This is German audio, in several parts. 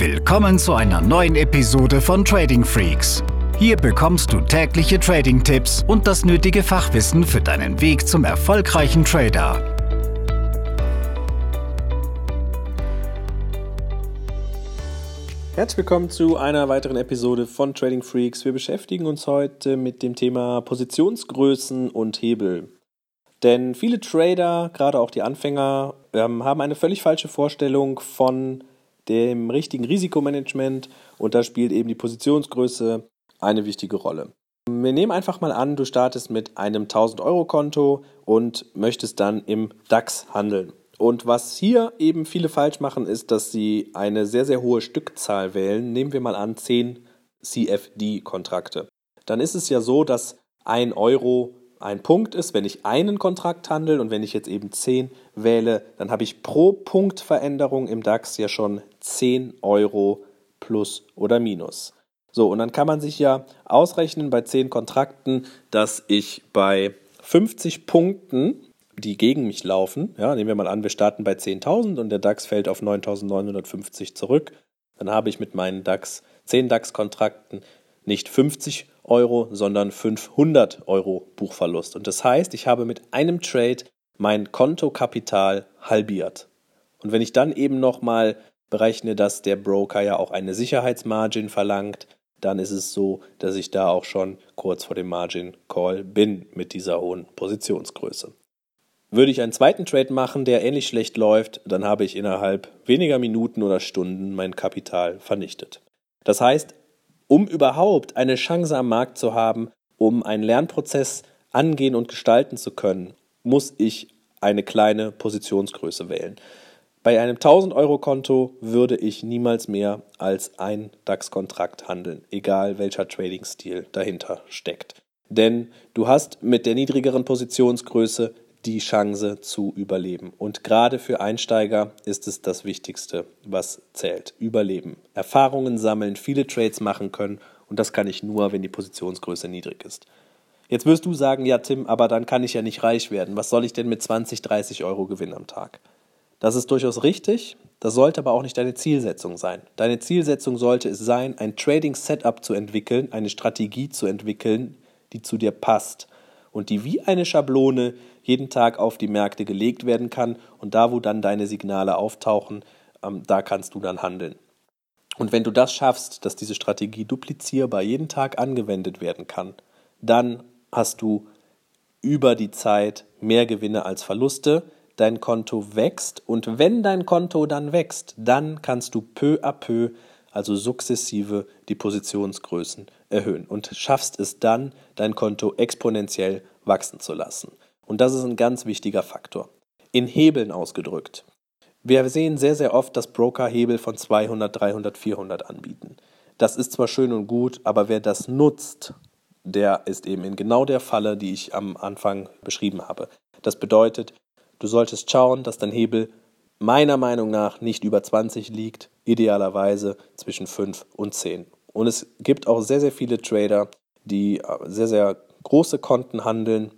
Willkommen zu einer neuen Episode von Trading Freaks. Hier bekommst du tägliche Trading-Tipps und das nötige Fachwissen für deinen Weg zum erfolgreichen Trader. Herzlich willkommen zu einer weiteren Episode von Trading Freaks. Wir beschäftigen uns heute mit dem Thema Positionsgrößen und Hebel. Denn viele Trader, gerade auch die Anfänger, ähm, haben eine völlig falsche Vorstellung von dem richtigen Risikomanagement und da spielt eben die Positionsgröße eine wichtige Rolle. Wir nehmen einfach mal an, du startest mit einem 1000 Euro Konto und möchtest dann im DAX handeln. Und was hier eben viele falsch machen, ist, dass sie eine sehr, sehr hohe Stückzahl wählen. Nehmen wir mal an 10 CFD-Kontrakte. Dann ist es ja so, dass ein Euro ein Punkt ist, wenn ich einen Kontrakt handle und wenn ich jetzt eben 10 wähle, dann habe ich pro Punktveränderung im DAX ja schon 10 Euro plus oder minus. So, und dann kann man sich ja ausrechnen bei 10 Kontrakten, dass ich bei 50 Punkten, die gegen mich laufen, ja, nehmen wir mal an, wir starten bei 10.000 und der DAX fällt auf 9.950 zurück, dann habe ich mit meinen DAX, 10 DAX-Kontrakten nicht 50 Euro, sondern 500 Euro Buchverlust. Und das heißt, ich habe mit einem Trade mein Kontokapital halbiert. Und wenn ich dann eben nochmal berechne, dass der Broker ja auch eine Sicherheitsmargin verlangt, dann ist es so, dass ich da auch schon kurz vor dem Margin Call bin mit dieser hohen Positionsgröße. Würde ich einen zweiten Trade machen, der ähnlich schlecht läuft, dann habe ich innerhalb weniger Minuten oder Stunden mein Kapital vernichtet. Das heißt, um überhaupt eine Chance am Markt zu haben, um einen Lernprozess angehen und gestalten zu können, muss ich eine kleine Positionsgröße wählen. Bei einem 1000 Euro Konto würde ich niemals mehr als ein DAX-Kontrakt handeln, egal welcher Trading-Stil dahinter steckt. Denn du hast mit der niedrigeren Positionsgröße die Chance zu überleben. Und gerade für Einsteiger ist es das Wichtigste, was zählt. Überleben. Erfahrungen sammeln, viele Trades machen können und das kann ich nur, wenn die Positionsgröße niedrig ist. Jetzt wirst du sagen, ja Tim, aber dann kann ich ja nicht reich werden. Was soll ich denn mit 20, 30 Euro gewinnen am Tag? Das ist durchaus richtig, das sollte aber auch nicht deine Zielsetzung sein. Deine Zielsetzung sollte es sein, ein Trading-Setup zu entwickeln, eine Strategie zu entwickeln, die zu dir passt und die wie eine Schablone jeden Tag auf die Märkte gelegt werden kann und da, wo dann deine Signale auftauchen, ähm, da kannst du dann handeln. Und wenn du das schaffst, dass diese Strategie duplizierbar jeden Tag angewendet werden kann, dann hast du über die Zeit mehr Gewinne als Verluste, dein Konto wächst und wenn dein Konto dann wächst, dann kannst du peu à peu, also sukzessive, die Positionsgrößen erhöhen und schaffst es dann, dein Konto exponentiell wachsen zu lassen. Und das ist ein ganz wichtiger Faktor. In Hebeln ausgedrückt. Wir sehen sehr, sehr oft, dass Broker Hebel von 200, 300, 400 anbieten. Das ist zwar schön und gut, aber wer das nutzt, der ist eben in genau der Falle, die ich am Anfang beschrieben habe. Das bedeutet, du solltest schauen, dass dein Hebel meiner Meinung nach nicht über 20 liegt, idealerweise zwischen 5 und 10. Und es gibt auch sehr, sehr viele Trader, die äh, sehr, sehr große Konten handeln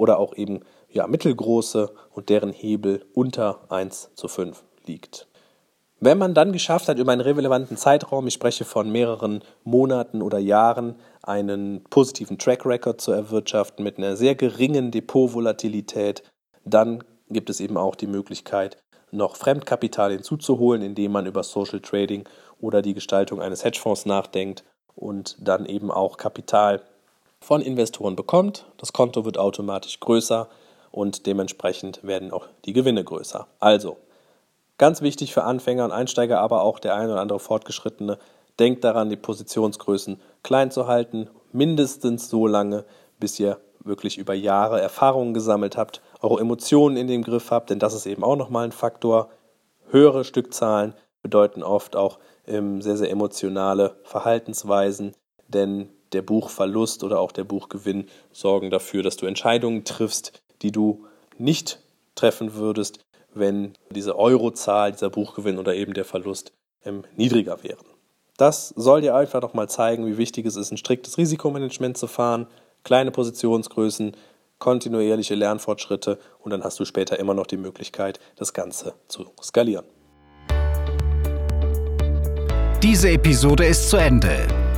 oder auch eben ja, mittelgroße und deren Hebel unter 1 zu 5 liegt. Wenn man dann geschafft hat, über einen relevanten Zeitraum, ich spreche von mehreren Monaten oder Jahren, einen positiven Track Record zu erwirtschaften mit einer sehr geringen Depotvolatilität, dann gibt es eben auch die Möglichkeit, noch Fremdkapital hinzuzuholen, indem man über Social Trading oder die Gestaltung eines Hedgefonds nachdenkt und dann eben auch Kapital von Investoren bekommt. Das Konto wird automatisch größer und dementsprechend werden auch die Gewinne größer. Also, ganz wichtig für Anfänger und Einsteiger, aber auch der ein oder andere Fortgeschrittene, denkt daran, die Positionsgrößen klein zu halten, mindestens so lange, bis ihr wirklich über Jahre Erfahrungen gesammelt habt, eure Emotionen in dem Griff habt, denn das ist eben auch nochmal ein Faktor. Höhere Stückzahlen bedeuten oft auch ähm, sehr, sehr emotionale Verhaltensweisen, denn der Buchverlust oder auch der Buchgewinn sorgen dafür, dass du Entscheidungen triffst, die du nicht treffen würdest, wenn diese Eurozahl, dieser Buchgewinn oder eben der Verlust ähm, niedriger wären. Das soll dir einfach nochmal zeigen, wie wichtig es ist, ein striktes Risikomanagement zu fahren, kleine Positionsgrößen, kontinuierliche Lernfortschritte und dann hast du später immer noch die Möglichkeit, das Ganze zu skalieren. Diese Episode ist zu Ende.